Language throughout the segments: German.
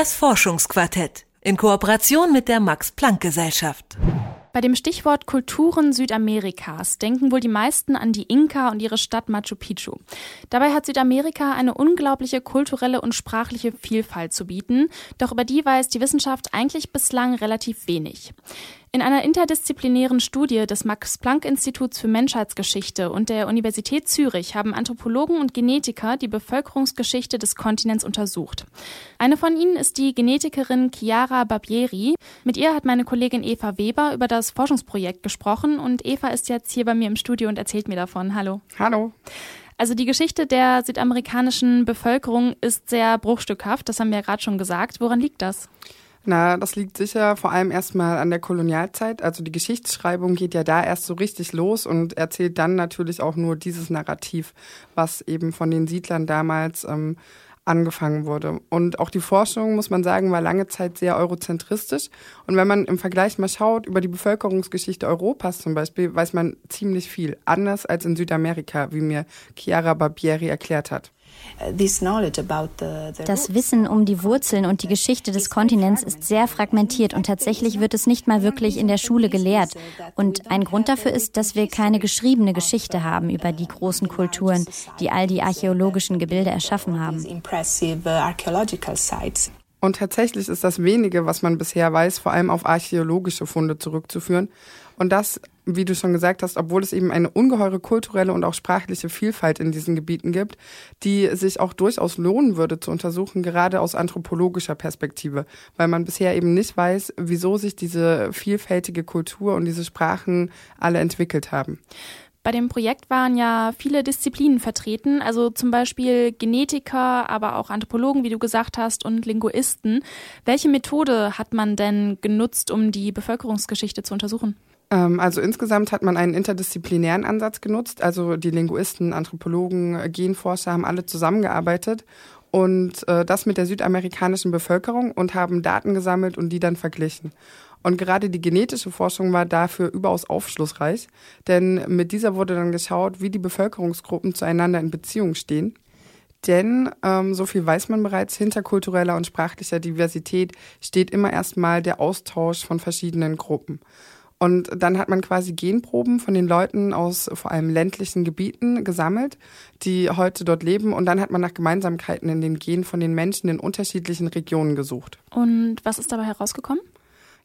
Das Forschungsquartett in Kooperation mit der Max Planck Gesellschaft. Bei dem Stichwort Kulturen Südamerikas denken wohl die meisten an die Inka und ihre Stadt Machu Picchu. Dabei hat Südamerika eine unglaubliche kulturelle und sprachliche Vielfalt zu bieten, doch über die weiß die Wissenschaft eigentlich bislang relativ wenig. In einer interdisziplinären Studie des Max-Planck-Instituts für Menschheitsgeschichte und der Universität Zürich haben Anthropologen und Genetiker die Bevölkerungsgeschichte des Kontinents untersucht. Eine von ihnen ist die Genetikerin Chiara Barbieri. Mit ihr hat meine Kollegin Eva Weber über das Forschungsprojekt gesprochen und Eva ist jetzt hier bei mir im Studio und erzählt mir davon. Hallo. Hallo. Also die Geschichte der südamerikanischen Bevölkerung ist sehr bruchstückhaft, das haben wir ja gerade schon gesagt. Woran liegt das? Na, das liegt sicher vor allem erstmal an der Kolonialzeit. Also die Geschichtsschreibung geht ja da erst so richtig los und erzählt dann natürlich auch nur dieses Narrativ, was eben von den Siedlern damals ähm, angefangen wurde. Und auch die Forschung, muss man sagen, war lange Zeit sehr eurozentristisch. Und wenn man im Vergleich mal schaut über die Bevölkerungsgeschichte Europas zum Beispiel, weiß man ziemlich viel. Anders als in Südamerika, wie mir Chiara Barbieri erklärt hat. Das Wissen um die Wurzeln und die Geschichte des Kontinents ist sehr fragmentiert und tatsächlich wird es nicht mal wirklich in der Schule gelehrt. Und ein Grund dafür ist, dass wir keine geschriebene Geschichte haben über die großen Kulturen, die all die archäologischen Gebilde erschaffen haben. Und tatsächlich ist das wenige, was man bisher weiß, vor allem auf archäologische Funde zurückzuführen. Und das, wie du schon gesagt hast, obwohl es eben eine ungeheure kulturelle und auch sprachliche Vielfalt in diesen Gebieten gibt, die sich auch durchaus lohnen würde zu untersuchen, gerade aus anthropologischer Perspektive, weil man bisher eben nicht weiß, wieso sich diese vielfältige Kultur und diese Sprachen alle entwickelt haben. Bei dem Projekt waren ja viele Disziplinen vertreten, also zum Beispiel Genetiker, aber auch Anthropologen, wie du gesagt hast, und Linguisten. Welche Methode hat man denn genutzt, um die Bevölkerungsgeschichte zu untersuchen? Ähm, also insgesamt hat man einen interdisziplinären Ansatz genutzt. Also die Linguisten, Anthropologen, Genforscher haben alle zusammengearbeitet und äh, das mit der südamerikanischen Bevölkerung und haben Daten gesammelt und die dann verglichen. Und gerade die genetische Forschung war dafür überaus aufschlussreich, denn mit dieser wurde dann geschaut, wie die Bevölkerungsgruppen zueinander in Beziehung stehen. Denn, ähm, so viel weiß man bereits, hinter kultureller und sprachlicher Diversität steht immer erstmal der Austausch von verschiedenen Gruppen. Und dann hat man quasi Genproben von den Leuten aus vor allem ländlichen Gebieten gesammelt, die heute dort leben. Und dann hat man nach Gemeinsamkeiten in den Genen von den Menschen in unterschiedlichen Regionen gesucht. Und was ist dabei herausgekommen?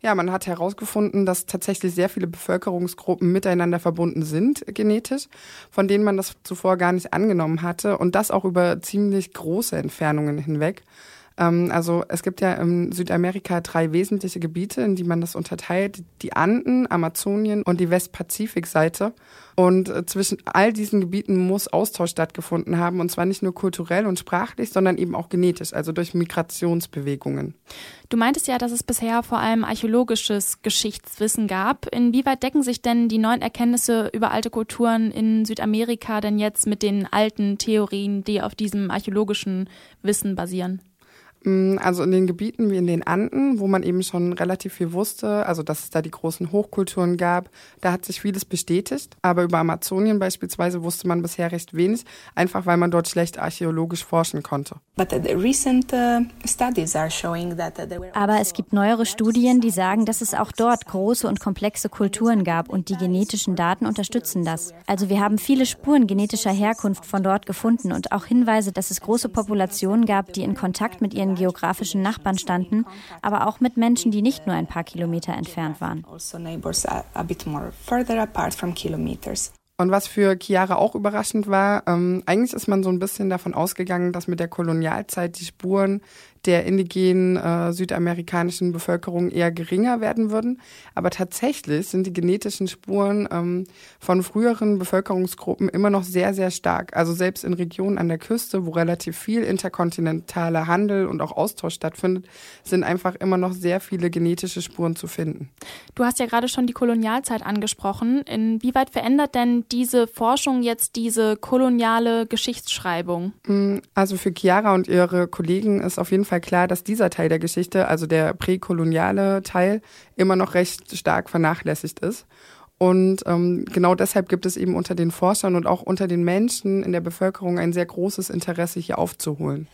Ja, man hat herausgefunden, dass tatsächlich sehr viele Bevölkerungsgruppen miteinander verbunden sind, genetisch, von denen man das zuvor gar nicht angenommen hatte und das auch über ziemlich große Entfernungen hinweg. Ähm, also es gibt ja in Südamerika drei wesentliche Gebiete, in die man das unterteilt. Die Anden, Amazonien und die Westpazifikseite. Und äh, zwischen all diesen Gebieten muss Austausch stattgefunden haben, und zwar nicht nur kulturell und sprachlich, sondern eben auch genetisch, also durch Migrationsbewegungen. Du meintest ja, dass es bisher vor allem archäologisches Geschichtswissen gab. Inwieweit decken sich denn die neuen Erkenntnisse über alte Kulturen in Südamerika denn jetzt mit den alten Theorien, die auf diesem archäologischen Wissen basieren? Mm, also in den Gebieten wie in den Anden, wo man eben schon relativ viel wusste, also dass es da die großen Hochkulturen gab, da hat sich vieles bestätigt. Aber über Amazonien beispielsweise wusste man bisher recht wenig, einfach weil man dort schlecht archäologisch forschen konnte. Uh, Aber es gibt neuere Studien, die sagen, dass es auch dort große und komplexe Kulturen gab und die genetischen Daten unterstützen das. Also wir haben viele Spuren genetischer Herkunft von dort gefunden und auch Hinweise, dass es große Populationen gab, die in Kontakt mit ihren geografischen Nachbarn standen, aber auch mit Menschen, die nicht nur ein paar Kilometer entfernt waren. Also und was für Chiara auch überraschend war, ähm, eigentlich ist man so ein bisschen davon ausgegangen, dass mit der Kolonialzeit die Spuren der indigenen äh, südamerikanischen Bevölkerung eher geringer werden würden. Aber tatsächlich sind die genetischen Spuren ähm, von früheren Bevölkerungsgruppen immer noch sehr, sehr stark. Also selbst in Regionen an der Küste, wo relativ viel interkontinentaler Handel und auch Austausch stattfindet, sind einfach immer noch sehr viele genetische Spuren zu finden. Du hast ja gerade schon die Kolonialzeit angesprochen. Inwieweit verändert denn diese Forschung jetzt diese koloniale Geschichtsschreibung? Mm, also für Chiara und ihre Kollegen ist auf jeden Fall Fall klar, dass dieser Teil der Geschichte, also der präkoloniale Teil, immer noch recht stark vernachlässigt ist. Und ähm, genau deshalb gibt es eben unter den Forschern und auch unter den Menschen in der Bevölkerung ein sehr großes Interesse, hier aufzuholen.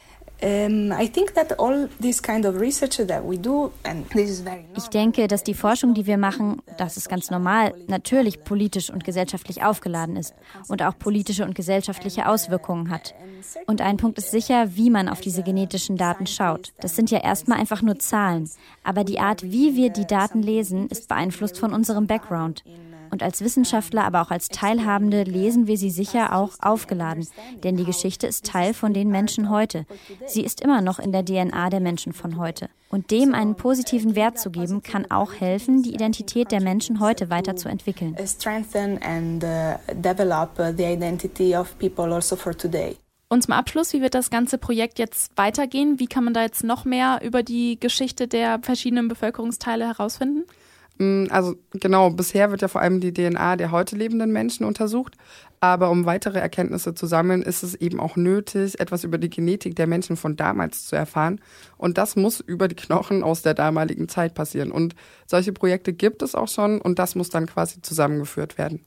Ich denke, dass die Forschung, die wir machen, das ist ganz normal, natürlich politisch und gesellschaftlich aufgeladen ist und auch politische und gesellschaftliche Auswirkungen hat. Und ein Punkt ist sicher, wie man auf diese genetischen Daten schaut. Das sind ja erstmal einfach nur Zahlen, aber die Art, wie wir die Daten lesen, ist beeinflusst von unserem Background. Und als Wissenschaftler, aber auch als Teilhabende lesen wir sie sicher auch aufgeladen. Denn die Geschichte ist Teil von den Menschen heute. Sie ist immer noch in der DNA der Menschen von heute. Und dem einen positiven Wert zu geben, kann auch helfen, die Identität der Menschen heute weiterzuentwickeln. Und zum Abschluss, wie wird das ganze Projekt jetzt weitergehen? Wie kann man da jetzt noch mehr über die Geschichte der verschiedenen Bevölkerungsteile herausfinden? Mm, also genau, bisher wird ja vor allem die DNA der heute lebenden Menschen untersucht. Aber um weitere Erkenntnisse zu sammeln, ist es eben auch nötig, etwas über die Genetik der Menschen von damals zu erfahren. Und das muss über die Knochen aus der damaligen Zeit passieren. Und solche Projekte gibt es auch schon und das muss dann quasi zusammengeführt werden.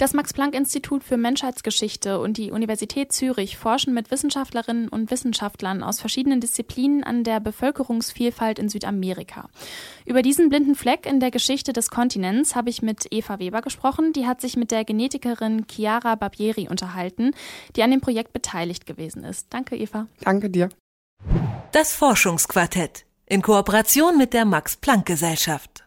Das Max-Planck-Institut für Menschheitsgeschichte und die Universität Zürich forschen mit Wissenschaftlerinnen und Wissenschaftlern aus verschiedenen Disziplinen an der Bevölkerungsvielfalt in Südamerika. Über diesen blinden Fleck in der Geschichte des Kontinents habe ich mit Eva Weber gesprochen. Die hat sich mit der Genetikerin Chiara Barbieri unterhalten, die an dem Projekt beteiligt gewesen ist. Danke, Eva. Danke dir. Das Forschungsquartett in Kooperation mit der Max-Planck-Gesellschaft.